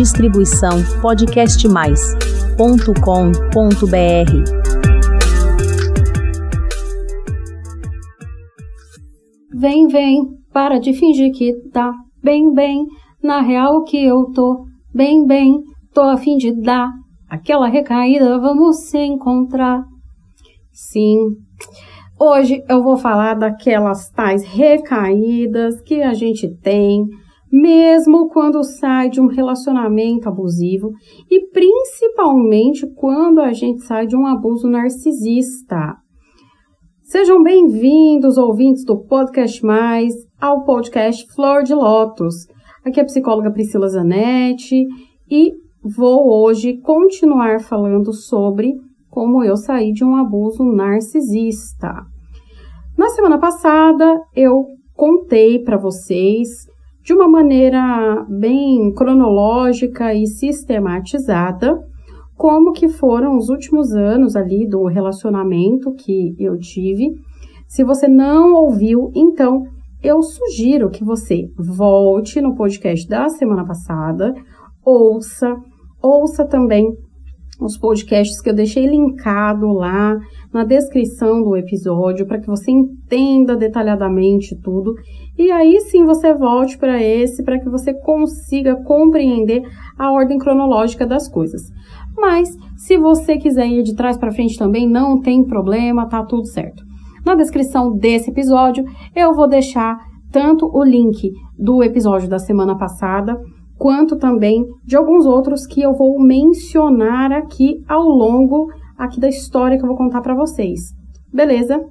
Distribuição podcastmais.com.br. Vem, vem, para de fingir que tá bem, bem. Na real que eu tô bem, bem. Tô a fim de dar aquela recaída, vamos se encontrar. Sim, hoje eu vou falar daquelas tais recaídas que a gente tem mesmo quando sai de um relacionamento abusivo e principalmente quando a gente sai de um abuso narcisista. Sejam bem-vindos, ouvintes do Podcast Mais, ao podcast Flor de Lótus. Aqui é a psicóloga Priscila Zanetti e vou hoje continuar falando sobre como eu saí de um abuso narcisista. Na semana passada, eu contei para vocês de uma maneira bem cronológica e sistematizada como que foram os últimos anos ali do relacionamento que eu tive. Se você não ouviu, então eu sugiro que você volte no podcast da semana passada, ouça, ouça também os podcasts que eu deixei linkado lá na descrição do episódio para que você entenda detalhadamente tudo e aí sim você volte para esse para que você consiga compreender a ordem cronológica das coisas. Mas se você quiser ir de trás para frente também, não tem problema, tá tudo certo. Na descrição desse episódio eu vou deixar tanto o link do episódio da semana passada quanto também de alguns outros que eu vou mencionar aqui ao longo aqui da história que eu vou contar para vocês. Beleza?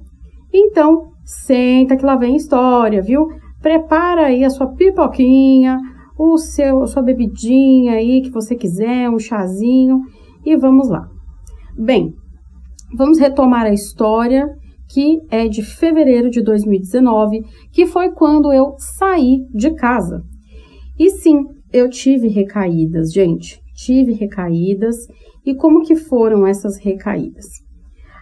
Então, senta que lá vem história, viu? Prepara aí a sua pipoquinha, o seu sua bebidinha aí que você quiser, um chazinho e vamos lá. Bem, vamos retomar a história que é de fevereiro de 2019, que foi quando eu saí de casa. E sim, eu tive recaídas, gente. Tive recaídas. E como que foram essas recaídas?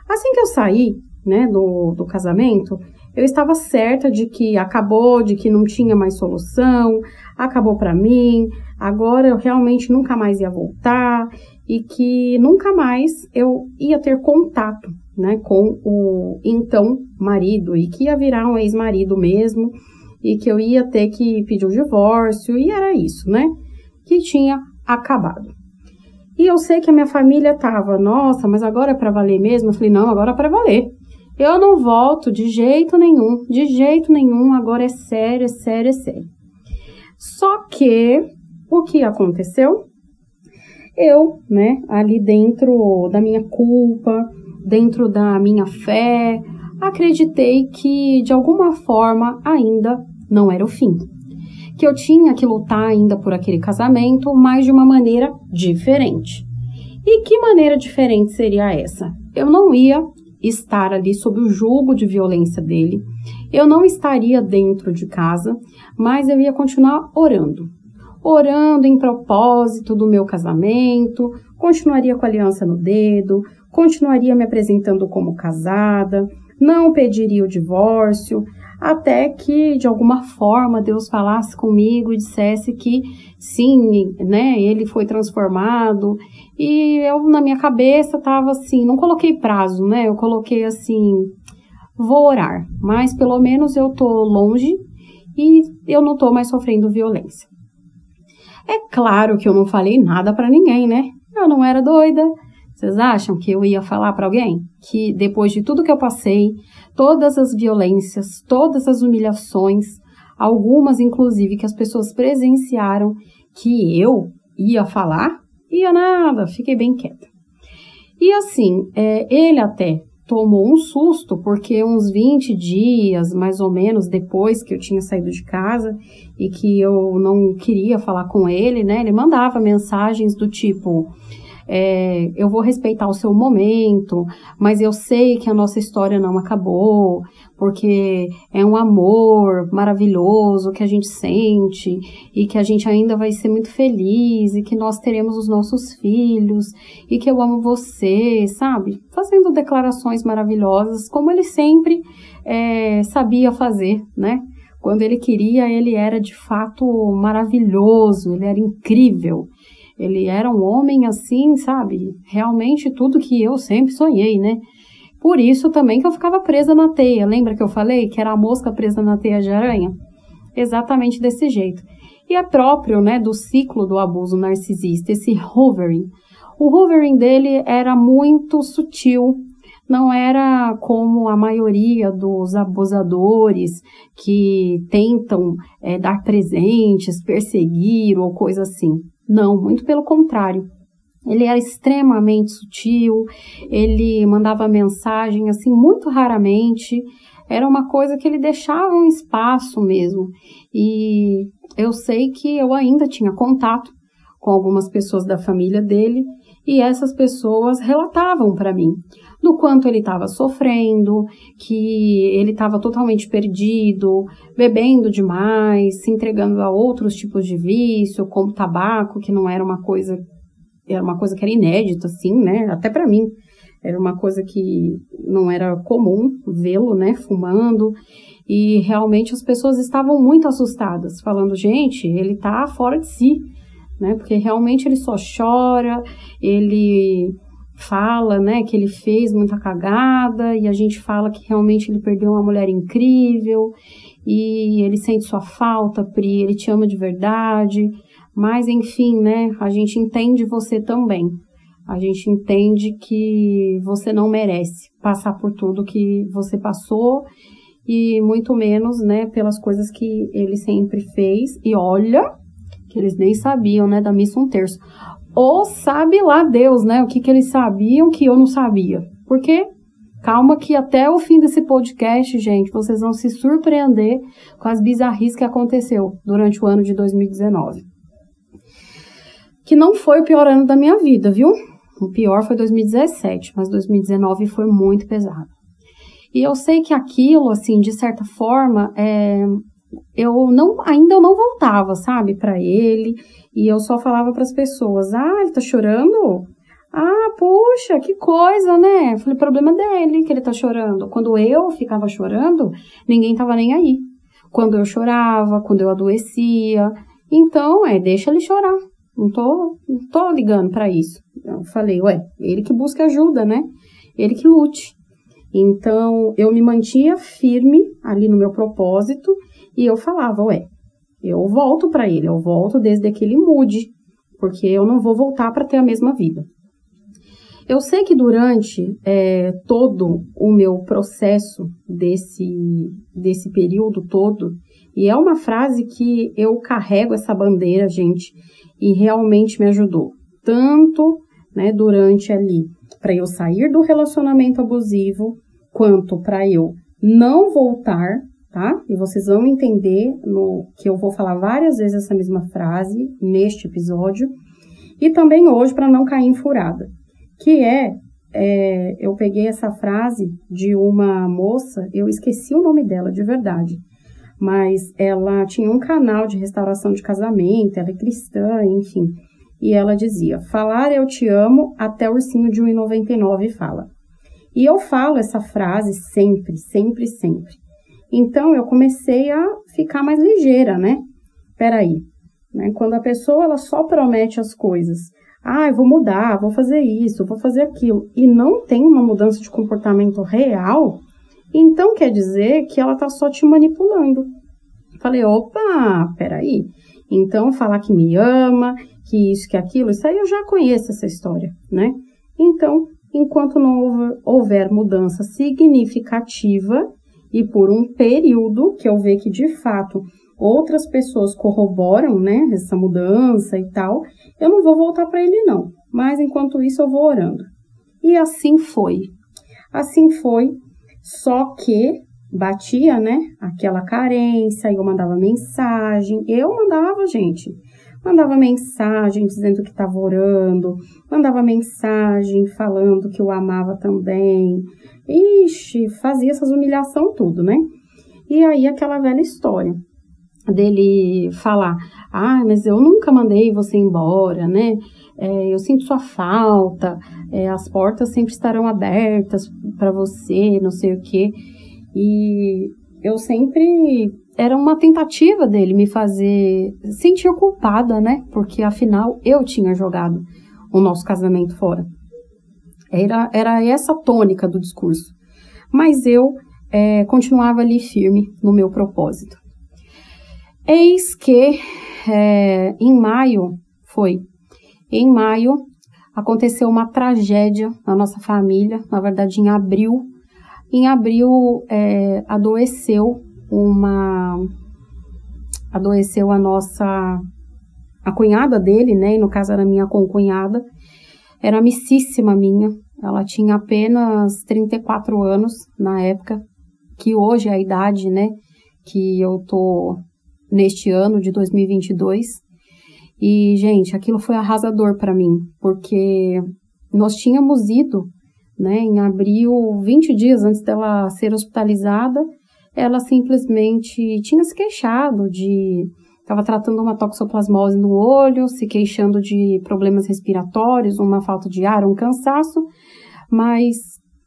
Assim que eu saí, né, do, do casamento, eu estava certa de que acabou, de que não tinha mais solução, acabou para mim, agora eu realmente nunca mais ia voltar e que nunca mais eu ia ter contato, né, com o então marido e que ia virar um ex-marido mesmo e que eu ia ter que pedir o um divórcio, e era isso, né? Que tinha acabado. E eu sei que a minha família tava, nossa, mas agora é para valer mesmo? Eu falei, não, agora é para valer. Eu não volto de jeito nenhum, de jeito nenhum, agora é sério, é sério, é sério. Só que o que aconteceu? Eu, né, ali dentro da minha culpa, dentro da minha fé, acreditei que de alguma forma ainda não era o fim. Que eu tinha que lutar ainda por aquele casamento, mas de uma maneira diferente. E que maneira diferente seria essa? Eu não ia estar ali sob o julgo de violência dele, eu não estaria dentro de casa, mas eu ia continuar orando. Orando em propósito do meu casamento, continuaria com a aliança no dedo, continuaria me apresentando como casada, não pediria o divórcio, até que de alguma forma Deus falasse comigo e dissesse que sim, né, ele foi transformado. E eu na minha cabeça tava assim, não coloquei prazo, né? Eu coloquei assim, vou orar, mas pelo menos eu tô longe e eu não tô mais sofrendo violência. É claro que eu não falei nada para ninguém, né? Eu não era doida. Vocês acham que eu ia falar para alguém que depois de tudo que eu passei, todas as violências, todas as humilhações, algumas inclusive que as pessoas presenciaram, que eu ia falar? Ia nada, fiquei bem quieta. E assim, é, ele até tomou um susto, porque uns 20 dias, mais ou menos, depois que eu tinha saído de casa e que eu não queria falar com ele, né? Ele mandava mensagens do tipo: é, eu vou respeitar o seu momento, mas eu sei que a nossa história não acabou, porque é um amor maravilhoso que a gente sente e que a gente ainda vai ser muito feliz e que nós teremos os nossos filhos e que eu amo você, sabe? Fazendo declarações maravilhosas, como ele sempre é, sabia fazer, né? Quando ele queria, ele era de fato maravilhoso, ele era incrível. Ele era um homem assim, sabe? Realmente tudo que eu sempre sonhei, né? Por isso também que eu ficava presa na teia. Lembra que eu falei que era a mosca presa na teia de aranha? Exatamente desse jeito. E é próprio, né, do ciclo do abuso narcisista, esse hovering. O hovering dele era muito sutil, não era como a maioria dos abusadores que tentam é, dar presentes, perseguir ou coisa assim. Não, muito pelo contrário. Ele era extremamente sutil, ele mandava mensagem assim muito raramente, era uma coisa que ele deixava um espaço mesmo. E eu sei que eu ainda tinha contato com algumas pessoas da família dele e essas pessoas relatavam para mim do quanto ele estava sofrendo, que ele estava totalmente perdido, bebendo demais, se entregando a outros tipos de vício, como tabaco, que não era uma coisa era uma coisa que era inédita assim, né? Até para mim era uma coisa que não era comum vê-lo, né, fumando. E realmente as pessoas estavam muito assustadas, falando: gente, ele tá fora de si, né? Porque realmente ele só chora, ele fala, né, que ele fez muita cagada e a gente fala que realmente ele perdeu uma mulher incrível e ele sente sua falta, Pri, ele te ama de verdade. Mas enfim, né, a gente entende você também a gente entende que você não merece passar por tudo que você passou e muito menos, né, pelas coisas que ele sempre fez. E olha, que eles nem sabiam, né, da missa um terço. Ou sabe lá Deus, né, o que que eles sabiam que eu não sabia. Porque calma que até o fim desse podcast, gente, vocês vão se surpreender com as bizarrices que aconteceu durante o ano de 2019. Que não foi o pior ano da minha vida, viu? O pior foi 2017, mas 2019 foi muito pesado. E eu sei que aquilo, assim, de certa forma, é, eu não, ainda eu não voltava, sabe, para ele, e eu só falava para as pessoas: "Ah, ele tá chorando? Ah, poxa, que coisa, né?" Falei: "Problema dele que ele tá chorando". Quando eu ficava chorando, ninguém tava nem aí. Quando eu chorava, quando eu adoecia, então, é, deixa ele chorar. Não tô, não tô ligando para isso. Eu falei, ué, ele que busca ajuda, né? Ele que lute. Então, eu me mantinha firme ali no meu propósito e eu falava, ué, eu volto para ele, eu volto desde que ele mude, porque eu não vou voltar para ter a mesma vida. Eu sei que durante é, todo o meu processo desse, desse período todo, e é uma frase que eu carrego essa bandeira, gente, e realmente me ajudou. Tanto né, durante ali para eu sair do relacionamento abusivo, quanto para eu não voltar, tá? E vocês vão entender no que eu vou falar várias vezes essa mesma frase neste episódio. E também hoje para não cair em furada, que é, é, eu peguei essa frase de uma moça, eu esqueci o nome dela de verdade, mas ela tinha um canal de restauração de casamento, ela é cristã, enfim. E ela dizia: Falar eu te amo, até o ursinho de 1,99 fala. E eu falo essa frase sempre, sempre, sempre. Então eu comecei a ficar mais ligeira, né? Peraí. Né? Quando a pessoa ela só promete as coisas, ah, eu vou mudar, vou fazer isso, vou fazer aquilo, e não tem uma mudança de comportamento real, então quer dizer que ela está só te manipulando. Falei, opa, peraí. Então falar que me ama, que isso, que aquilo, isso aí eu já conheço essa história, né? Então, enquanto não houver mudança significativa e por um período que eu ver que de fato outras pessoas corroboram, né, essa mudança e tal, eu não vou voltar para ele não. Mas enquanto isso eu vou orando. E assim foi. Assim foi só que batia, né, aquela carência, eu mandava mensagem, eu mandava, gente, mandava mensagem dizendo que estava orando, mandava mensagem falando que eu amava também. Ixi, fazia essas humilhação tudo, né? E aí aquela velha história dele falar, ah, mas eu nunca mandei você embora, né? É, eu sinto sua falta, é, as portas sempre estarão abertas para você, não sei o quê. E eu sempre era uma tentativa dele me fazer sentir culpada, né? Porque afinal eu tinha jogado o nosso casamento fora. Era, era essa tônica do discurso. Mas eu é, continuava ali firme no meu propósito. Eis que é, em maio foi, em maio aconteceu uma tragédia na nossa família, na verdade em abril. Em abril é, adoeceu uma adoeceu a nossa a cunhada dele, né? E no caso era minha concunhada, era amicíssima minha. Ela tinha apenas 34 anos na época, que hoje é a idade, né? Que eu tô neste ano de 2022. E, gente, aquilo foi arrasador para mim, porque nós tínhamos ido, né, em abril, 20 dias antes dela ser hospitalizada, ela simplesmente tinha se queixado de estava tratando uma toxoplasmose no olho, se queixando de problemas respiratórios, uma falta de ar, um cansaço, mas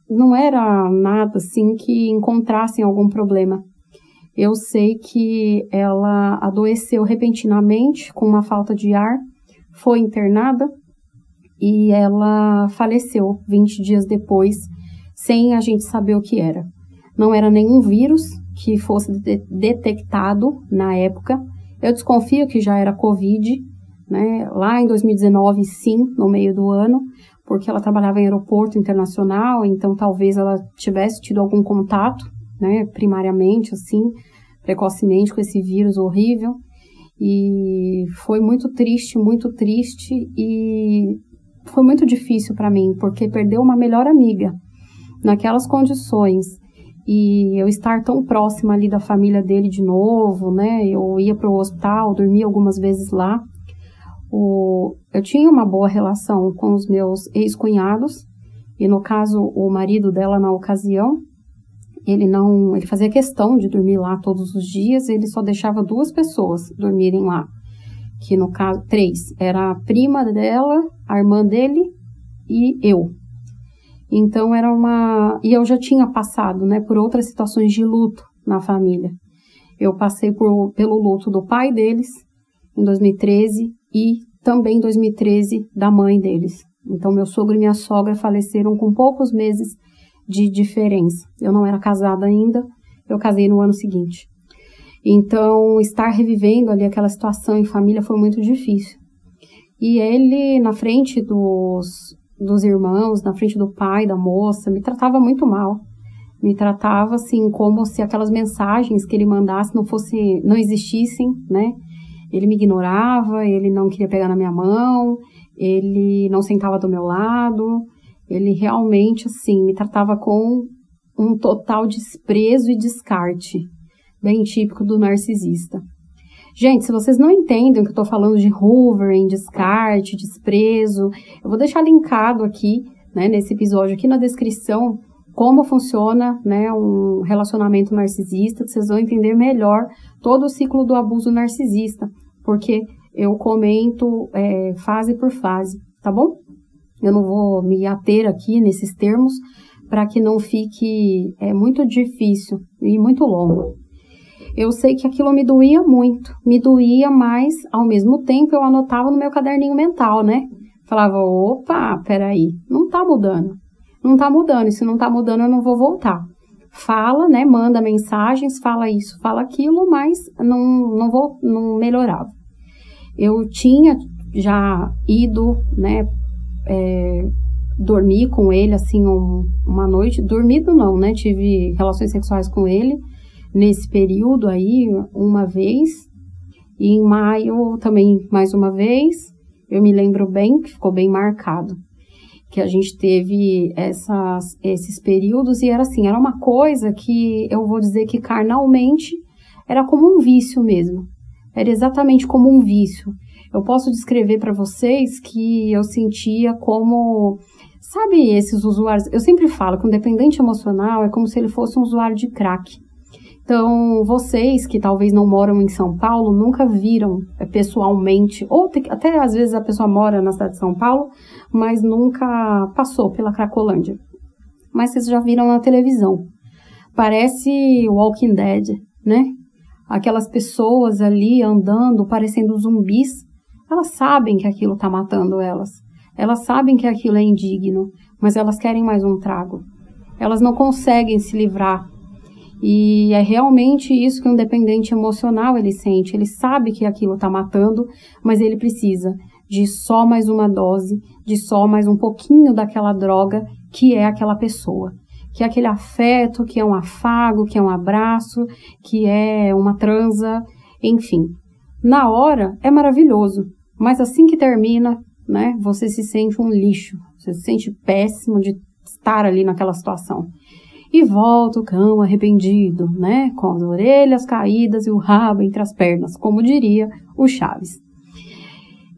não era nada assim que encontrassem algum problema. Eu sei que ela adoeceu repentinamente com uma falta de ar, foi internada e ela faleceu 20 dias depois, sem a gente saber o que era. Não era nenhum vírus que fosse de detectado na época. Eu desconfio que já era Covid, né? Lá em 2019, sim, no meio do ano, porque ela trabalhava em aeroporto internacional, então talvez ela tivesse tido algum contato né, primariamente, assim, precocemente com esse vírus horrível. E foi muito triste, muito triste e foi muito difícil para mim, porque perdeu uma melhor amiga naquelas condições e eu estar tão próxima ali da família dele de novo, né? Eu ia para o hospital, dormia algumas vezes lá. O, eu tinha uma boa relação com os meus ex-cunhados e no caso o marido dela na ocasião ele não, ele fazia questão de dormir lá todos os dias, ele só deixava duas pessoas dormirem lá, que no caso, três, era a prima dela, a irmã dele e eu. Então era uma, e eu já tinha passado, né, por outras situações de luto na família. Eu passei por, pelo luto do pai deles em 2013 e também em 2013 da mãe deles. Então meu sogro e minha sogra faleceram com poucos meses de diferença. Eu não era casada ainda, eu casei no ano seguinte. Então, estar revivendo ali aquela situação em família foi muito difícil. E ele, na frente dos, dos irmãos, na frente do pai da moça, me tratava muito mal. Me tratava assim como se aquelas mensagens que ele mandasse não fosse, não existissem, né? Ele me ignorava, ele não queria pegar na minha mão, ele não sentava do meu lado, ele realmente, assim, me tratava com um total desprezo e descarte, bem típico do narcisista. Gente, se vocês não entendem que eu estou falando de hoovering, descarte, desprezo, eu vou deixar linkado aqui, né, nesse episódio, aqui na descrição, como funciona, né, um relacionamento narcisista, vocês vão entender melhor todo o ciclo do abuso narcisista, porque eu comento é, fase por fase, tá bom? Eu não vou me ater aqui nesses termos para que não fique é, muito difícil e muito longo. Eu sei que aquilo me doía muito, me doía, mas ao mesmo tempo eu anotava no meu caderninho mental, né? Falava, opa, peraí, não tá mudando. Não tá mudando, e se não tá mudando eu não vou voltar. Fala, né? Manda mensagens, fala isso, fala aquilo, mas não, não, vou, não melhorava. Eu tinha já ido, né, é, dormi com ele, assim, um, uma noite. Dormido não, né? Tive relações sexuais com ele nesse período aí, uma vez. E em maio também mais uma vez. Eu me lembro bem, que ficou bem marcado. Que a gente teve essas, esses períodos e era assim, era uma coisa que eu vou dizer que carnalmente era como um vício mesmo. Era exatamente como um vício. Eu posso descrever para vocês que eu sentia como Sabe esses usuários? Eu sempre falo que um dependente emocional é como se ele fosse um usuário de crack. Então, vocês que talvez não moram em São Paulo, nunca viram é, pessoalmente, ou até às vezes a pessoa mora na cidade de São Paulo, mas nunca passou pela Cracolândia. Mas vocês já viram na televisão. Parece Walking Dead, né? aquelas pessoas ali andando, parecendo zumbis, elas sabem que aquilo está matando elas. Elas sabem que aquilo é indigno, mas elas querem mais um trago. Elas não conseguem se livrar. E é realmente isso que um dependente emocional ele sente. Ele sabe que aquilo está matando, mas ele precisa de só mais uma dose, de só mais um pouquinho daquela droga que é aquela pessoa. Que é aquele afeto, que é um afago, que é um abraço, que é uma transa, enfim. Na hora é maravilhoso, mas assim que termina, né, você se sente um lixo, você se sente péssimo de estar ali naquela situação. E volta o cão arrependido, né, com as orelhas caídas e o rabo entre as pernas, como diria o Chaves.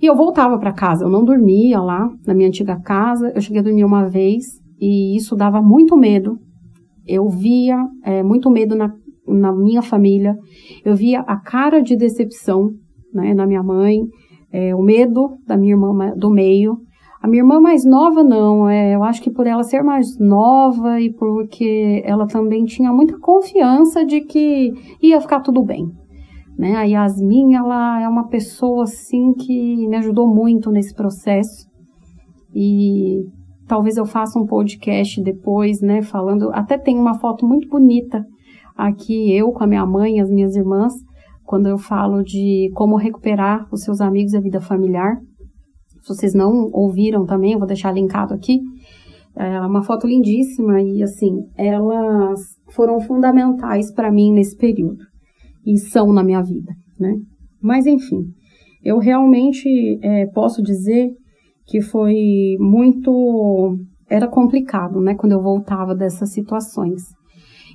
E eu voltava para casa, eu não dormia lá na minha antiga casa, eu cheguei a dormir uma vez e isso dava muito medo. Eu via é, muito medo na, na minha família, eu via a cara de decepção né, na minha mãe, é, o medo da minha irmã do meio. A minha irmã mais nova, não. É, eu acho que por ela ser mais nova e porque ela também tinha muita confiança de que ia ficar tudo bem. Né? A Yasmin, ela é uma pessoa, assim, que me ajudou muito nesse processo. E talvez eu faça um podcast depois, né, falando... Até tem uma foto muito bonita aqui, eu com a minha mãe e as minhas irmãs, quando eu falo de como recuperar os seus amigos e a vida familiar. Se vocês não ouviram também, eu vou deixar linkado aqui. É uma foto lindíssima e, assim, elas foram fundamentais para mim nesse período e são na minha vida, né? Mas, enfim, eu realmente é, posso dizer que foi muito. Era complicado, né, quando eu voltava dessas situações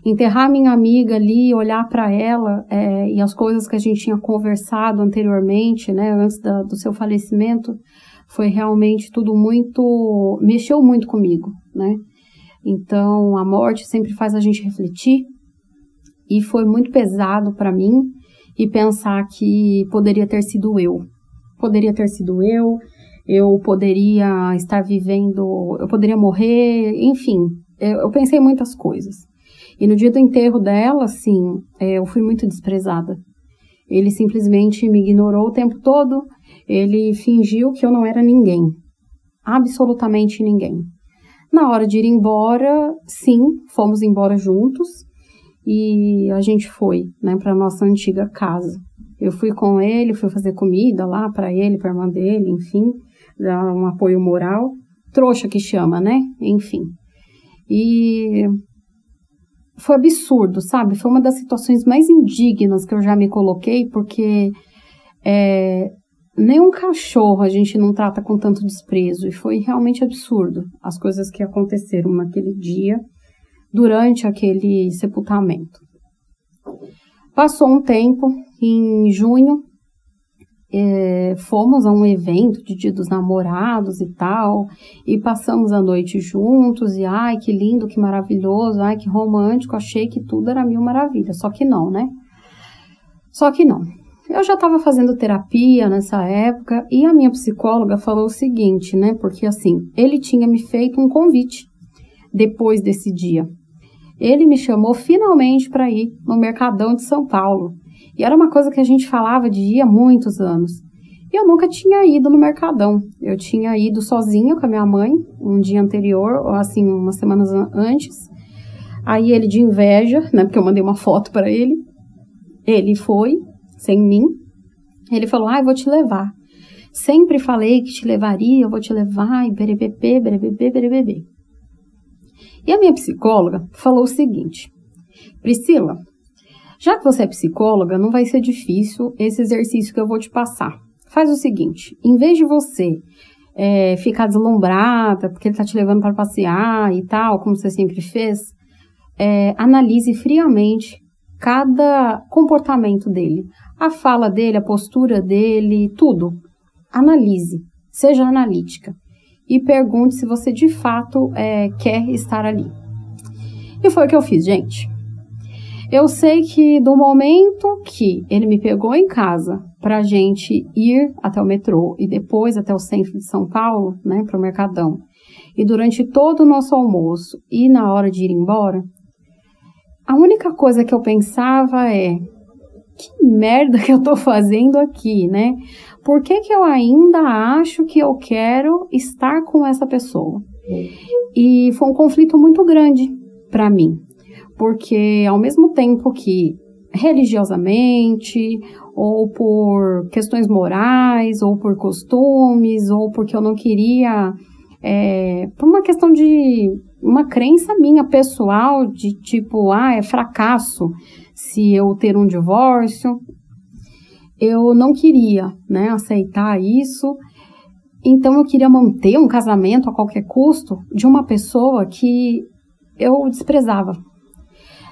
enterrar minha amiga ali, olhar para ela é, e as coisas que a gente tinha conversado anteriormente, né, antes da, do seu falecimento, foi realmente tudo muito, mexeu muito comigo, né? Então, a morte sempre faz a gente refletir e foi muito pesado para mim e pensar que poderia ter sido eu. Poderia ter sido eu, eu poderia estar vivendo, eu poderia morrer, enfim, eu pensei muitas coisas. E no dia do enterro dela, assim, é, eu fui muito desprezada. Ele simplesmente me ignorou o tempo todo, ele fingiu que eu não era ninguém. Absolutamente ninguém. Na hora de ir embora, sim, fomos embora juntos e a gente foi, né, para nossa antiga casa. Eu fui com ele, fui fazer comida lá para ele, para irmã dele, enfim, dar um apoio moral. Trouxa que chama, né? Enfim. E foi absurdo, sabe? Foi uma das situações mais indignas que eu já me coloquei, porque é, nem um cachorro a gente não trata com tanto desprezo. E foi realmente absurdo as coisas que aconteceram naquele dia, durante aquele sepultamento. Passou um tempo, em junho, é, fomos a um evento de Dia dos Namorados e tal, e passamos a noite juntos, e ai, que lindo, que maravilhoso, ai, que romântico, achei que tudo era mil maravilhas, só que não, né? Só que não. Eu já estava fazendo terapia nessa época e a minha psicóloga falou o seguinte, né? Porque assim, ele tinha me feito um convite depois desse dia. Ele me chamou finalmente para ir no Mercadão de São Paulo. E era uma coisa que a gente falava de ir há muitos anos. E eu nunca tinha ido no Mercadão. Eu tinha ido sozinha com a minha mãe um dia anterior, ou assim, umas semanas antes. Aí ele de inveja, né, porque eu mandei uma foto para ele. Ele foi, sem mim. Ele falou: "Ah, eu vou te levar. Sempre falei que te levaria, eu vou te levar, e berebebê, berebebê, berebebê". E a minha psicóloga falou o seguinte: Priscila, já que você é psicóloga, não vai ser difícil esse exercício que eu vou te passar. Faz o seguinte: em vez de você é, ficar deslumbrada porque ele está te levando para passear e tal, como você sempre fez, é, analise friamente cada comportamento dele, a fala dele, a postura dele, tudo. Analise, seja analítica e pergunte se você de fato é, quer estar ali. E foi o que eu fiz, gente. Eu sei que do momento que ele me pegou em casa para gente ir até o metrô e depois até o centro de São Paulo, né, para o Mercadão, e durante todo o nosso almoço e na hora de ir embora, a única coisa que eu pensava é: que merda que eu tô fazendo aqui, né? Por que, que eu ainda acho que eu quero estar com essa pessoa? E foi um conflito muito grande para mim, porque ao mesmo tempo que religiosamente, ou por questões morais, ou por costumes, ou porque eu não queria, é, por uma questão de uma crença minha pessoal de tipo, ah, é fracasso se eu ter um divórcio. Eu não queria, né, aceitar isso. Então eu queria manter um casamento a qualquer custo de uma pessoa que eu desprezava.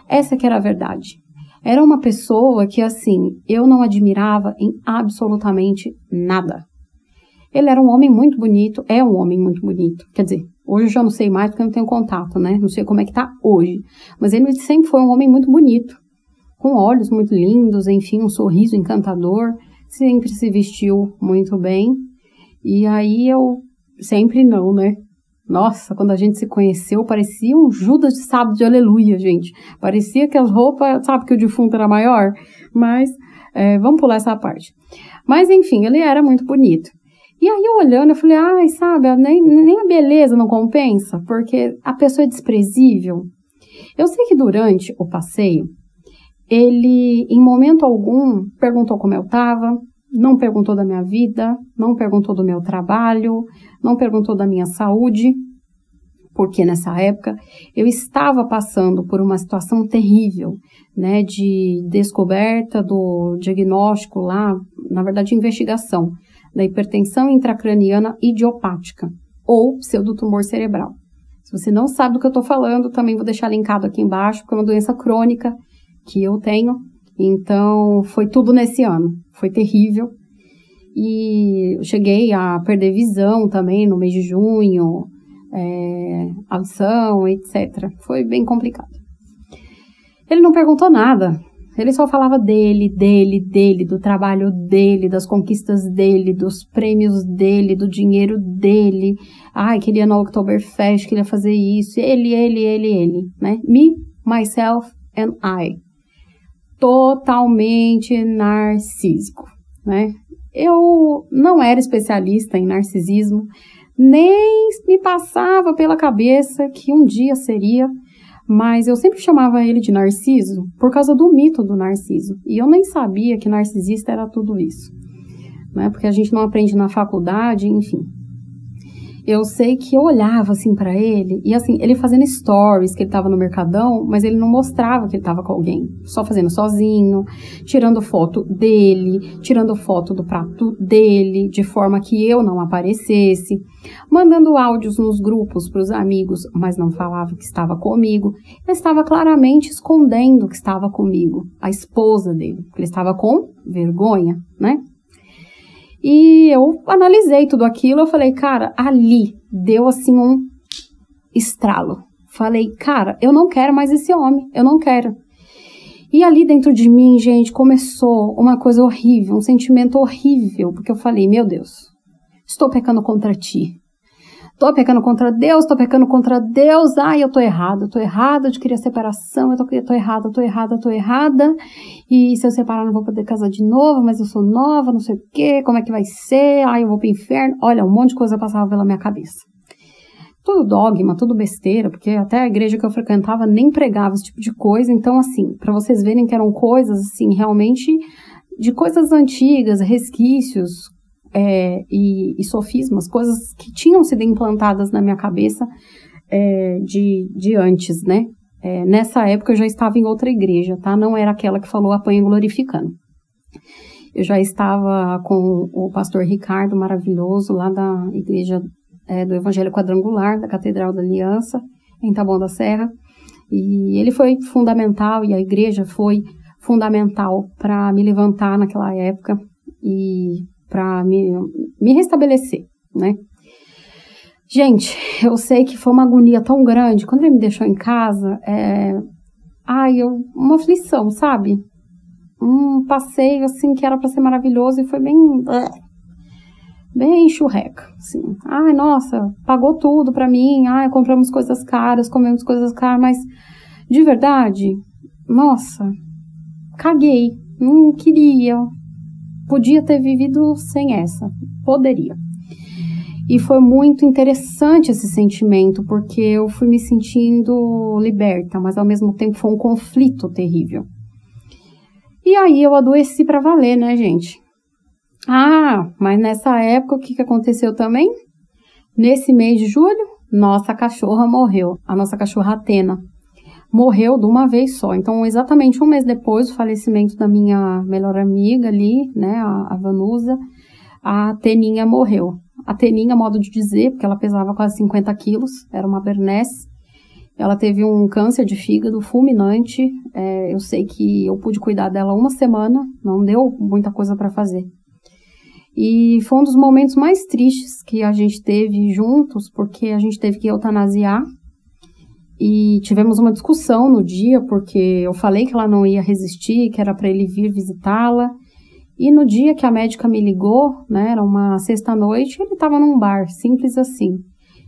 Essa que era a verdade. Era uma pessoa que assim, eu não admirava em absolutamente nada. Ele era um homem muito bonito, é um homem muito bonito. Quer dizer, hoje eu já não sei mais porque eu não tenho contato, né? Não sei como é que tá hoje. Mas ele sempre foi um homem muito bonito com olhos muito lindos, enfim, um sorriso encantador, sempre se vestiu muito bem. E aí eu sempre não, né? Nossa, quando a gente se conheceu, parecia um Judas de sábado de aleluia, gente. Parecia que as roupas, sabe que o defunto era maior? Mas é, vamos pular essa parte. Mas enfim, ele era muito bonito. E aí eu olhando, eu falei, ai, sabe, nem, nem a beleza não compensa, porque a pessoa é desprezível. Eu sei que durante o passeio, ele, em momento algum, perguntou como eu estava, não perguntou da minha vida, não perguntou do meu trabalho, não perguntou da minha saúde, porque nessa época eu estava passando por uma situação terrível, né, de descoberta do diagnóstico lá, na verdade, investigação da hipertensão intracraniana idiopática ou pseudotumor cerebral. Se você não sabe do que eu estou falando, também vou deixar linkado aqui embaixo, porque é uma doença crônica que eu tenho. Então, foi tudo nesse ano. Foi terrível. E eu cheguei a perder visão também no mês de junho, é, audição, etc. Foi bem complicado. Ele não perguntou nada. Ele só falava dele, dele, dele, do trabalho dele, das conquistas dele, dos prêmios dele, do dinheiro dele. Ai, queria no Oktoberfest, queria fazer isso. Ele, ele, ele, ele, né? Me, myself and I totalmente narcísico, né? Eu não era especialista em narcisismo, nem me passava pela cabeça que um dia seria, mas eu sempre chamava ele de Narciso por causa do mito do Narciso. E eu nem sabia que narcisista era tudo isso, né? Porque a gente não aprende na faculdade, enfim eu sei que eu olhava assim para ele e assim, ele fazendo stories que ele tava no mercadão, mas ele não mostrava que ele tava com alguém, só fazendo sozinho, tirando foto dele, tirando foto do prato dele, de forma que eu não aparecesse, mandando áudios nos grupos para os amigos, mas não falava que estava comigo. Ele estava claramente escondendo que estava comigo, a esposa dele, ele estava com vergonha, né? E eu analisei tudo aquilo, eu falei, cara, ali deu assim um estralo. Falei, cara, eu não quero mais esse homem, eu não quero. E ali dentro de mim, gente, começou uma coisa horrível, um sentimento horrível, porque eu falei, meu Deus, estou pecando contra ti. Tô pecando contra Deus, tô pecando contra Deus. Ai, eu tô errada, eu tô errada, eu queria separação, eu tô, eu tô errada, eu tô errada, eu tô errada. E se eu separar, não vou poder casar de novo, mas eu sou nova, não sei o quê, como é que vai ser? Ai, eu vou pro inferno. Olha, um monte de coisa passava pela minha cabeça. Tudo dogma, tudo besteira, porque até a igreja que eu frequentava nem pregava esse tipo de coisa. Então, assim, para vocês verem que eram coisas, assim, realmente de coisas antigas, resquícios, é, e, e, sofismas, coisas que tinham sido implantadas na minha cabeça é, de, de antes, né? É, nessa época eu já estava em outra igreja, tá? Não era aquela que falou apanha glorificando. Eu já estava com o pastor Ricardo, maravilhoso, lá da igreja é, do Evangelho Quadrangular, da Catedral da Aliança, em Taboão da Serra. E ele foi fundamental, e a igreja foi fundamental para me levantar naquela época e para me, me restabelecer, né? Gente, eu sei que foi uma agonia tão grande. Quando ele me deixou em casa, é... ai, eu... uma aflição, sabe? Um passeio, assim, que era para ser maravilhoso e foi bem... Bem churreca, assim. Ai, nossa, pagou tudo para mim. Ai, compramos coisas caras, comemos coisas caras, mas de verdade, nossa, caguei, não queria. Podia ter vivido sem essa. Poderia. E foi muito interessante esse sentimento, porque eu fui me sentindo liberta, mas ao mesmo tempo foi um conflito terrível. E aí eu adoeci para valer, né, gente? Ah, mas nessa época o que, que aconteceu também? Nesse mês de julho, nossa cachorra morreu, a nossa cachorra Atena. Morreu de uma vez só. Então, exatamente um mês depois do falecimento da minha melhor amiga ali, né, a, a Vanusa, a Teninha morreu. A Teninha, modo de dizer, porque ela pesava quase 50 quilos, era uma Bernese. Ela teve um câncer de fígado fulminante. É, eu sei que eu pude cuidar dela uma semana, não deu muita coisa para fazer. E foi um dos momentos mais tristes que a gente teve juntos, porque a gente teve que eutanasiar. E tivemos uma discussão no dia, porque eu falei que ela não ia resistir, que era para ele vir visitá-la. E no dia que a médica me ligou, né, era uma sexta-noite, ele estava num bar, simples assim.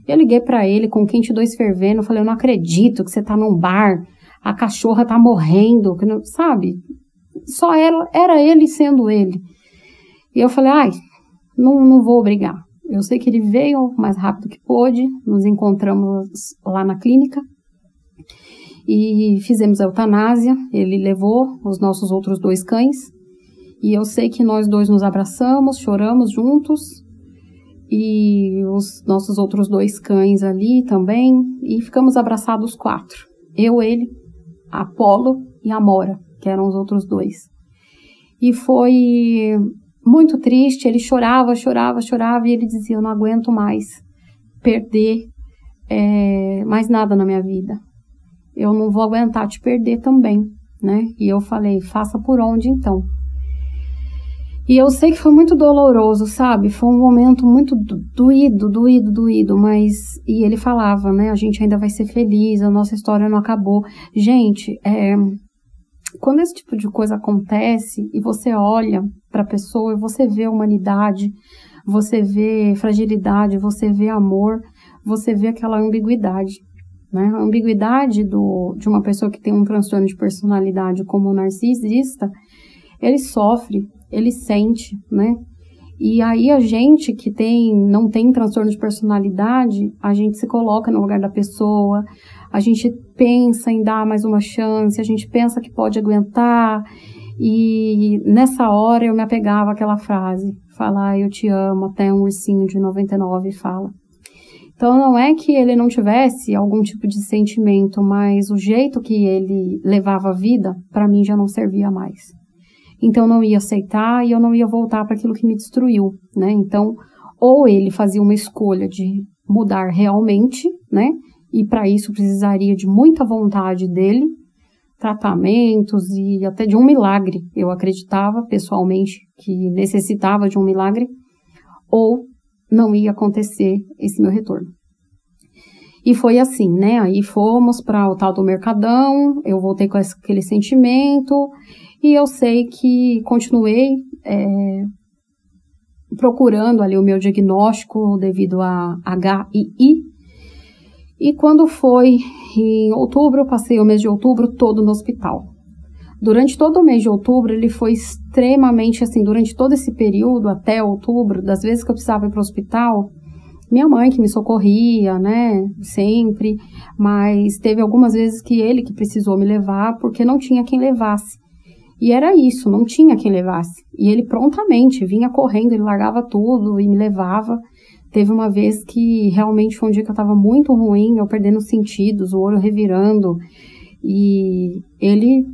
Eu liguei para ele com quente dois fervendo, falei, eu não acredito que você tá num bar, a cachorra tá morrendo, sabe? Só era, era ele sendo ele. E eu falei, ai, não, não vou brigar. Eu sei que ele veio o mais rápido que pôde, nos encontramos lá na clínica e fizemos a eutanásia. Ele levou os nossos outros dois cães e eu sei que nós dois nos abraçamos, choramos juntos e os nossos outros dois cães ali também e ficamos abraçados quatro. Eu, ele, Apolo e Amora, que eram os outros dois. E foi muito triste, ele chorava, chorava, chorava e ele dizia: Eu não aguento mais perder é, mais nada na minha vida. Eu não vou aguentar te perder também, né? E eu falei: Faça por onde então? E eu sei que foi muito doloroso, sabe? Foi um momento muito doído, doído, doído, mas. E ele falava, né? A gente ainda vai ser feliz, a nossa história não acabou. Gente, é, quando esse tipo de coisa acontece e você olha para a pessoa e você vê humanidade, você vê fragilidade, você vê amor, você vê aquela ambiguidade. Né? A ambiguidade do, de uma pessoa que tem um transtorno de personalidade como o narcisista, ele sofre, ele sente, né? E aí a gente que tem não tem transtorno de personalidade, a gente se coloca no lugar da pessoa, a gente pensa em dar mais uma chance, a gente pensa que pode aguentar. E nessa hora eu me apegava àquela frase, falar eu te amo, até um ursinho de 99 fala. Então não é que ele não tivesse algum tipo de sentimento, mas o jeito que ele levava a vida, para mim já não servia mais. Então eu não ia aceitar e eu não ia voltar para aquilo que me destruiu, né? Então, ou ele fazia uma escolha de mudar realmente, né? E para isso precisaria de muita vontade dele, tratamentos e até de um milagre. Eu acreditava pessoalmente que necessitava de um milagre, ou não ia acontecer esse meu retorno. E foi assim, né? Aí fomos para o tal do Mercadão, eu voltei com aquele sentimento, e eu sei que continuei é, procurando ali o meu diagnóstico devido a HII. E quando foi em outubro, eu passei o mês de outubro todo no hospital. Durante todo o mês de outubro, ele foi extremamente assim, durante todo esse período, até outubro, das vezes que eu precisava ir para o hospital, minha mãe que me socorria, né, sempre, mas teve algumas vezes que ele que precisou me levar porque não tinha quem levasse. E era isso, não tinha quem levasse. E ele prontamente vinha correndo, ele largava tudo e me levava. Teve uma vez que realmente foi um dia que eu estava muito ruim, eu perdendo os sentidos, o olho revirando. E ele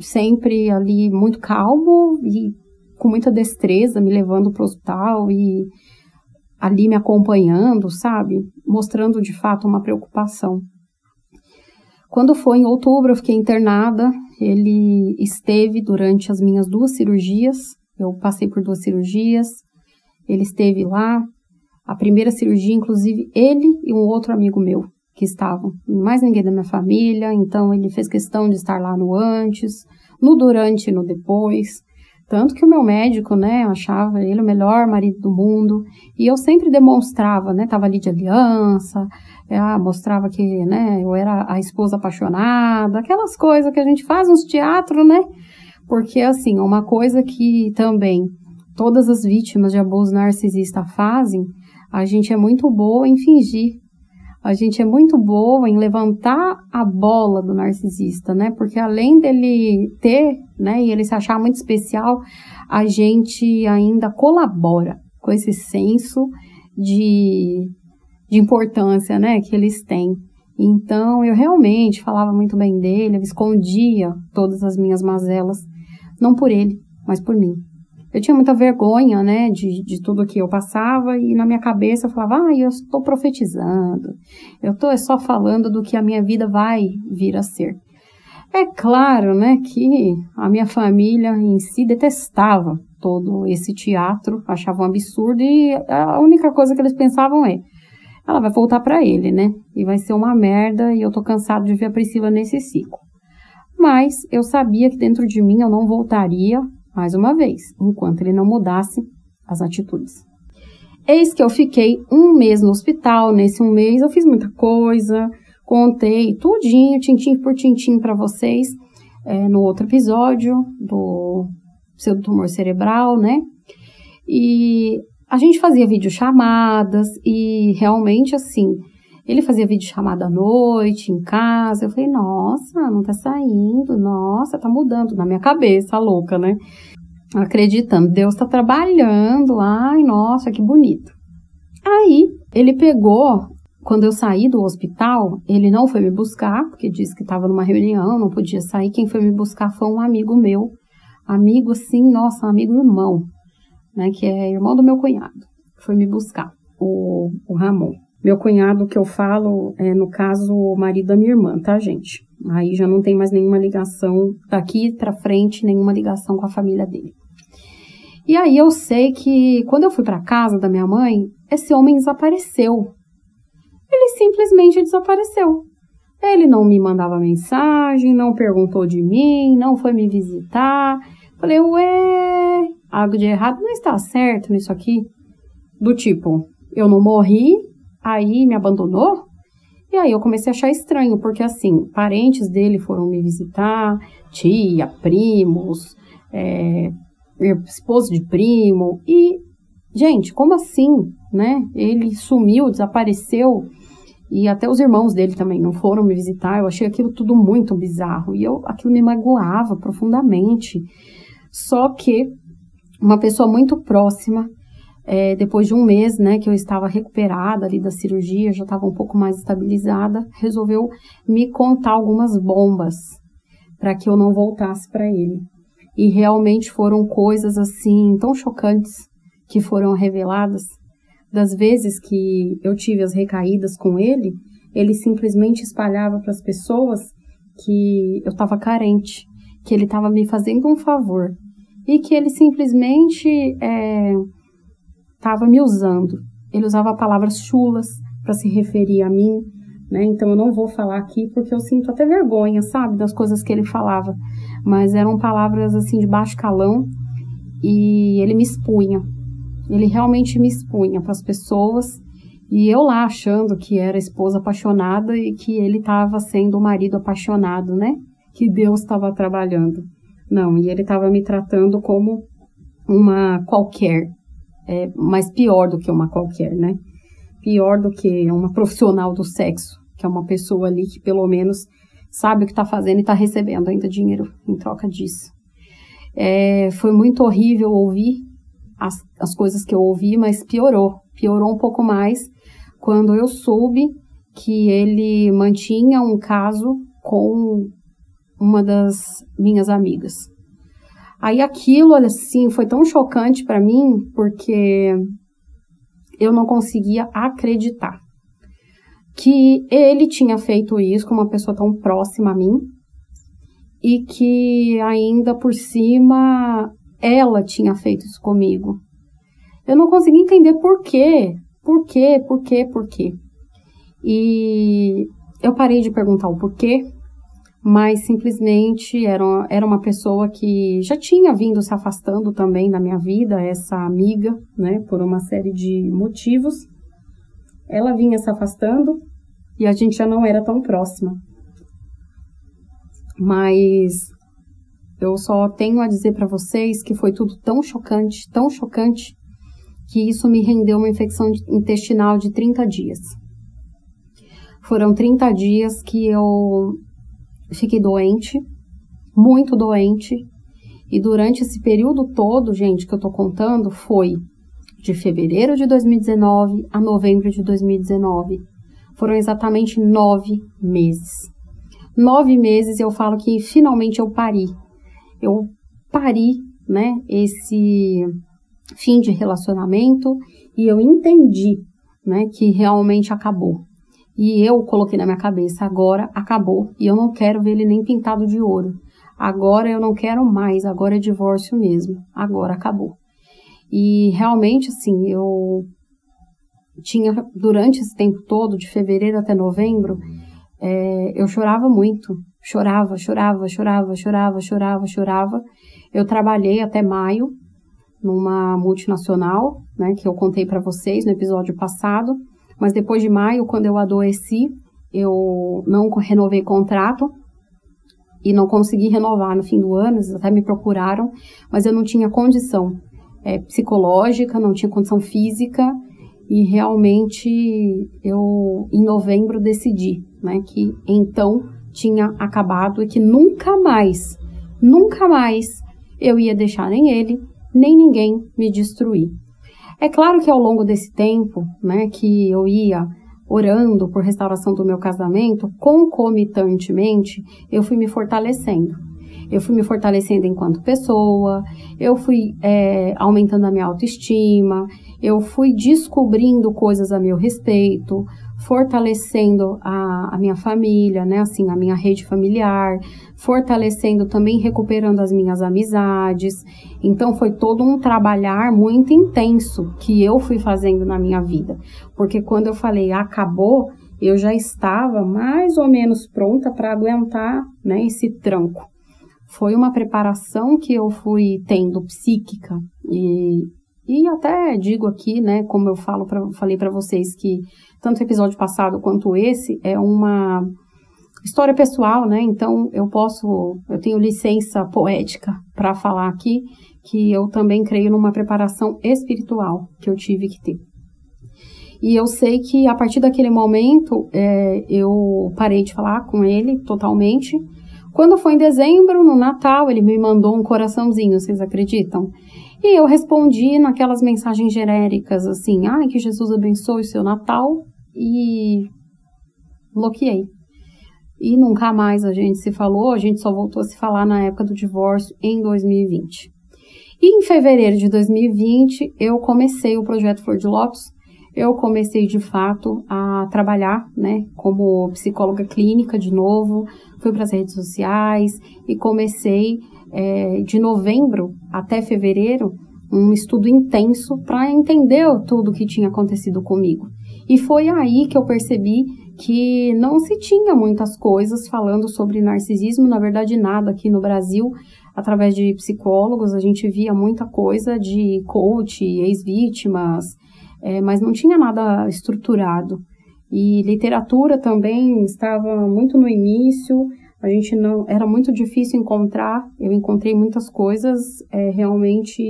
sempre ali muito calmo e com muita destreza, me levando para o hospital e ali me acompanhando, sabe? Mostrando de fato uma preocupação. Quando foi em outubro, eu fiquei internada. Ele esteve durante as minhas duas cirurgias. Eu passei por duas cirurgias. Ele esteve lá. A primeira cirurgia, inclusive, ele e um outro amigo meu que estavam. Mais ninguém da minha família. Então, ele fez questão de estar lá no antes, no durante e no depois. Tanto que o meu médico, né, achava ele o melhor marido do mundo. E eu sempre demonstrava, né, tava ali de aliança, ah, mostrava que, né, eu era a esposa apaixonada, aquelas coisas que a gente faz nos teatros, né, Porque, assim, uma coisa que também todas as vítimas de abuso narcisista fazem, a gente é muito boa em fingir. A gente é muito boa em levantar a bola do narcisista, né? Porque além dele ter, né, e ele se achar muito especial, a gente ainda colabora com esse senso de, de importância, né, que eles têm. Então, eu realmente falava muito bem dele, eu escondia todas as minhas mazelas, não por ele, mas por mim. Eu tinha muita vergonha, né, de, de tudo que eu passava e na minha cabeça eu falava, ah, eu estou profetizando, eu estou só falando do que a minha vida vai vir a ser. É claro, né, que a minha família em si detestava todo esse teatro, achavam um absurdo e a única coisa que eles pensavam é, ela vai voltar para ele, né? E vai ser uma merda e eu tô cansado de ver a Priscila nesse ciclo. Mas eu sabia que dentro de mim eu não voltaria mais uma vez, enquanto ele não mudasse as atitudes. Eis que eu fiquei um mês no hospital. Nesse um mês eu fiz muita coisa, contei tudinho, tintim por tintim para vocês é, no outro episódio do pseudotumor cerebral, né? E a gente fazia videochamadas e realmente assim, ele fazia videochamada à noite, em casa. Eu falei, nossa, não tá saindo, nossa, tá mudando na minha cabeça, louca, né? Acreditando, Deus tá trabalhando, ai, nossa, que bonito. Aí, ele pegou, quando eu saí do hospital, ele não foi me buscar, porque disse que estava numa reunião, não podia sair. Quem foi me buscar foi um amigo meu, amigo assim, nossa, amigo irmão, né, que é irmão do meu cunhado, foi me buscar, o, o Ramon. Meu cunhado que eu falo é, no caso, o marido da minha irmã, tá, gente? Aí já não tem mais nenhuma ligação daqui para frente, nenhuma ligação com a família dele. E aí eu sei que quando eu fui para casa da minha mãe, esse homem desapareceu. Ele simplesmente desapareceu. Ele não me mandava mensagem, não perguntou de mim, não foi me visitar. Falei, ué, algo de errado não está certo nisso aqui. Do tipo, eu não morri, aí me abandonou? E aí eu comecei a achar estranho, porque assim, parentes dele foram me visitar, tia, primos, é, esposo de primo, e, gente, como assim, né? Ele sumiu, desapareceu, e até os irmãos dele também não foram me visitar, eu achei aquilo tudo muito bizarro, e eu, aquilo me magoava profundamente. Só que uma pessoa muito próxima, é, depois de um mês, né, que eu estava recuperada ali da cirurgia, já estava um pouco mais estabilizada, resolveu me contar algumas bombas para que eu não voltasse para ele. E realmente foram coisas assim tão chocantes que foram reveladas. Das vezes que eu tive as recaídas com ele, ele simplesmente espalhava para as pessoas que eu estava carente, que ele estava me fazendo um favor e que ele simplesmente estava me usando. Ele usava palavras chulas para se referir a mim, né? Então eu não vou falar aqui porque eu sinto até vergonha, sabe, das coisas que ele falava. Mas eram palavras assim de baixo calão e ele me expunha. Ele realmente me expunha para as pessoas e eu lá achando que era esposa apaixonada e que ele estava sendo o marido apaixonado, né? Que Deus estava trabalhando. Não, e ele estava me tratando como uma qualquer, é, mas pior do que uma qualquer, né? Pior do que uma profissional do sexo, que é uma pessoa ali que pelo menos sabe o que está fazendo e está recebendo ainda dinheiro em troca disso. É, foi muito horrível ouvir as, as coisas que eu ouvi, mas piorou. Piorou um pouco mais quando eu soube que ele mantinha um caso com uma das minhas amigas. Aí aquilo, assim, foi tão chocante para mim, porque eu não conseguia acreditar que ele tinha feito isso com uma pessoa tão próxima a mim e que ainda por cima ela tinha feito isso comigo. Eu não conseguia entender por quê, por quê, por quê, por quê. E eu parei de perguntar o porquê mas simplesmente era, era uma pessoa que já tinha vindo se afastando também da minha vida, essa amiga, né, por uma série de motivos. Ela vinha se afastando e a gente já não era tão próxima. Mas eu só tenho a dizer para vocês que foi tudo tão chocante, tão chocante, que isso me rendeu uma infecção intestinal de 30 dias. Foram 30 dias que eu fiquei doente, muito doente, e durante esse período todo, gente, que eu tô contando, foi de fevereiro de 2019 a novembro de 2019. Foram exatamente nove meses. Nove meses eu falo que finalmente eu pari. Eu pari, né, esse fim de relacionamento e eu entendi, né, que realmente acabou. E eu coloquei na minha cabeça, agora acabou e eu não quero ver ele nem pintado de ouro. Agora eu não quero mais, agora é divórcio mesmo. Agora acabou. E realmente, assim, eu tinha, durante esse tempo todo, de fevereiro até novembro, é, eu chorava muito. Chorava, chorava, chorava, chorava, chorava, chorava. Eu trabalhei até maio numa multinacional, né, que eu contei para vocês no episódio passado. Mas depois de maio, quando eu adoeci, eu não renovei contrato e não consegui renovar no fim do ano. Eles até me procuraram, mas eu não tinha condição é, psicológica, não tinha condição física e realmente eu em novembro decidi, né, que então tinha acabado e que nunca mais, nunca mais eu ia deixar nem ele, nem ninguém me destruir. É claro que ao longo desse tempo, né, que eu ia orando por restauração do meu casamento, concomitantemente, eu fui me fortalecendo. Eu fui me fortalecendo enquanto pessoa, eu fui é, aumentando a minha autoestima, eu fui descobrindo coisas a meu respeito, fortalecendo a, a minha família, né? Assim, a minha rede familiar, fortalecendo também, recuperando as minhas amizades. Então, foi todo um trabalhar muito intenso que eu fui fazendo na minha vida. Porque quando eu falei acabou, eu já estava mais ou menos pronta para aguentar né, esse tranco foi uma preparação que eu fui tendo psíquica e, e até digo aqui, né, como eu falo pra, falei para vocês que tanto o episódio passado quanto esse é uma história pessoal, né? Então eu posso, eu tenho licença poética para falar aqui que eu também creio numa preparação espiritual que eu tive que ter. E eu sei que a partir daquele momento é, eu parei de falar com ele totalmente quando foi em dezembro, no Natal, ele me mandou um coraçãozinho, vocês acreditam? E eu respondi naquelas mensagens genéricas assim: ai, que Jesus abençoe o seu Natal, e bloqueei. E nunca mais a gente se falou, a gente só voltou a se falar na época do divórcio em 2020. E em fevereiro de 2020, eu comecei o projeto Flor de Lótus. Eu comecei de fato a trabalhar, né, como psicóloga clínica de novo, fui para as redes sociais e comecei é, de novembro até fevereiro um estudo intenso para entender tudo o que tinha acontecido comigo. E foi aí que eu percebi que não se tinha muitas coisas falando sobre narcisismo, na verdade nada aqui no Brasil, através de psicólogos, a gente via muita coisa de coach, ex-vítimas, é, mas não tinha nada estruturado. E literatura também estava muito no início, a gente não era muito difícil encontrar. Eu encontrei muitas coisas é, realmente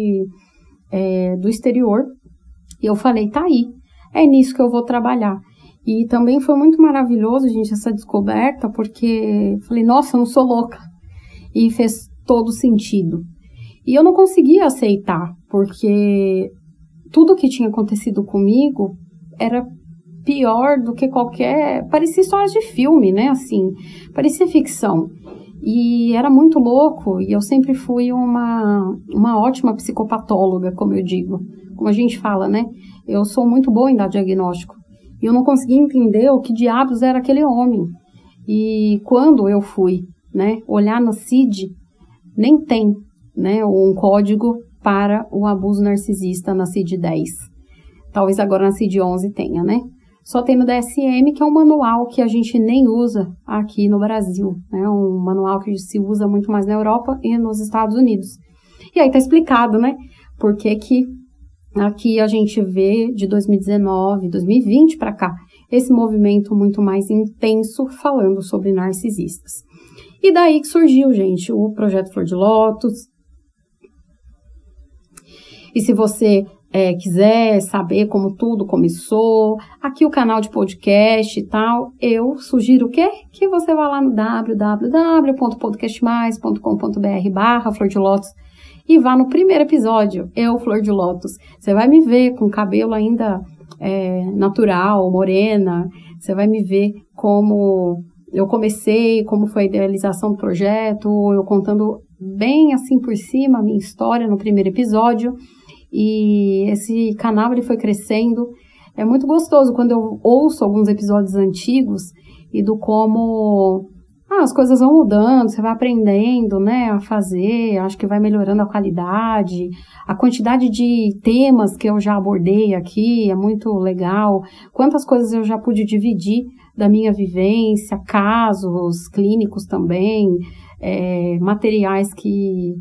é, do exterior. E eu falei, tá aí, é nisso que eu vou trabalhar. E também foi muito maravilhoso, gente, essa descoberta, porque falei, nossa, eu não sou louca. E fez todo sentido. E eu não conseguia aceitar, porque tudo que tinha acontecido comigo era pior do que qualquer. Parecia histórias de filme, né? Assim, parecia ficção. E era muito louco, e eu sempre fui uma, uma ótima psicopatóloga, como eu digo. Como a gente fala, né? Eu sou muito boa em dar diagnóstico. E eu não conseguia entender o que diabos era aquele homem. E quando eu fui, né, olhar no CID, nem tem, né, um código para o abuso narcisista na CID-10. Talvez agora na CID-11 tenha, né? Só tem no DSM, que é um manual que a gente nem usa aqui no Brasil, né? Um manual que se usa muito mais na Europa e nos Estados Unidos. E aí tá explicado, né? Por que que aqui a gente vê de 2019, 2020 para cá, esse movimento muito mais intenso falando sobre narcisistas. E daí que surgiu, gente, o projeto Flor de Lótus. E se você é, quiser saber como tudo começou, aqui o canal de podcast e tal, eu sugiro o quê? Que você vá lá no www.podcastmais.com.br barra Flor de Lótus e vá no primeiro episódio, eu, Flor de Lótus. Você vai me ver com cabelo ainda é, natural, morena, você vai me ver como eu comecei, como foi a idealização do projeto, eu contando bem assim por cima a minha história no primeiro episódio. E esse canal ele foi crescendo. É muito gostoso quando eu ouço alguns episódios antigos e do como ah, as coisas vão mudando, você vai aprendendo, né, a fazer, acho que vai melhorando a qualidade, a quantidade de temas que eu já abordei aqui é muito legal, quantas coisas eu já pude dividir da minha vivência, casos clínicos também, é, materiais que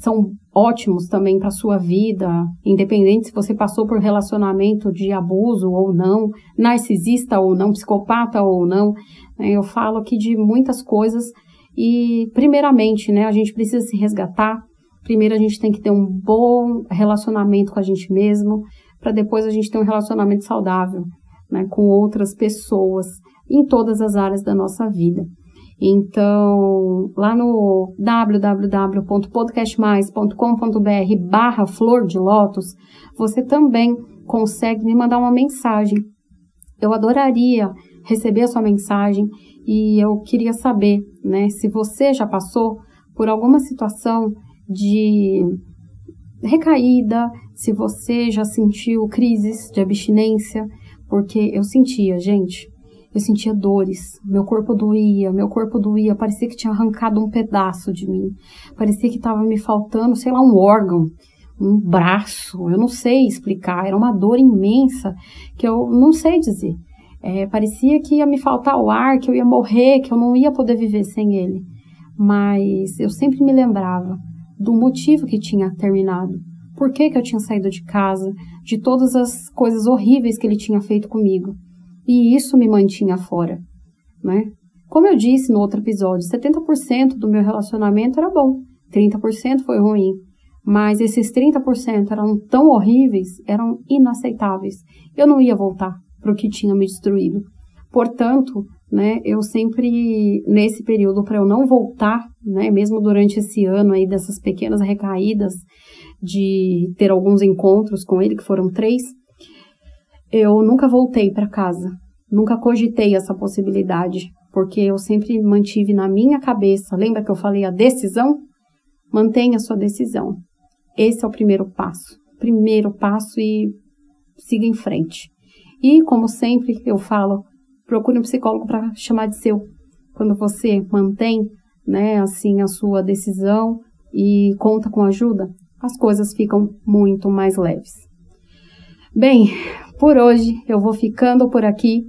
são ótimos também para sua vida, independente se você passou por relacionamento de abuso ou não, narcisista ou não, psicopata ou não. Né? Eu falo aqui de muitas coisas e, primeiramente, né, a gente precisa se resgatar. Primeiro, a gente tem que ter um bom relacionamento com a gente mesmo, para depois a gente ter um relacionamento saudável né, com outras pessoas em todas as áreas da nossa vida. Então, lá no www.podcastmais.com.br barra flor de lótus, você também consegue me mandar uma mensagem. Eu adoraria receber a sua mensagem e eu queria saber, né, se você já passou por alguma situação de recaída, se você já sentiu crises de abstinência, porque eu sentia, gente, eu sentia dores, meu corpo doía, meu corpo doía, parecia que tinha arrancado um pedaço de mim. Parecia que estava me faltando, sei lá, um órgão, um braço, eu não sei explicar, era uma dor imensa que eu não sei dizer. É, parecia que ia me faltar o ar, que eu ia morrer, que eu não ia poder viver sem ele. Mas eu sempre me lembrava do motivo que tinha terminado. Por que, que eu tinha saído de casa, de todas as coisas horríveis que ele tinha feito comigo e isso me mantinha fora, né? Como eu disse no outro episódio, 70% do meu relacionamento era bom, 30% foi ruim, mas esses 30% eram tão horríveis, eram inaceitáveis. Eu não ia voltar para o que tinha me destruído. Portanto, né, eu sempre nesse período para eu não voltar, né, mesmo durante esse ano aí dessas pequenas recaídas de ter alguns encontros com ele, que foram três, eu nunca voltei para casa, nunca cogitei essa possibilidade, porque eu sempre mantive na minha cabeça. Lembra que eu falei a decisão? Mantenha a sua decisão. Esse é o primeiro passo. Primeiro passo e siga em frente. E, como sempre eu falo, procure um psicólogo para chamar de seu. Quando você mantém, né, assim, a sua decisão e conta com ajuda, as coisas ficam muito mais leves. Bem, por hoje eu vou ficando por aqui.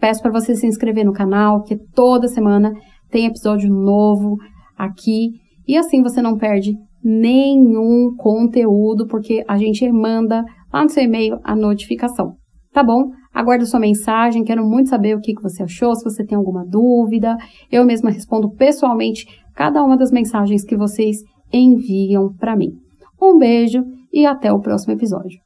Peço para você se inscrever no canal, que toda semana tem episódio novo aqui e assim você não perde nenhum conteúdo, porque a gente manda lá no seu e-mail a notificação. Tá bom? Aguardo sua mensagem, quero muito saber o que, que você achou, se você tem alguma dúvida. Eu mesma respondo pessoalmente cada uma das mensagens que vocês enviam para mim. Um beijo e até o próximo episódio.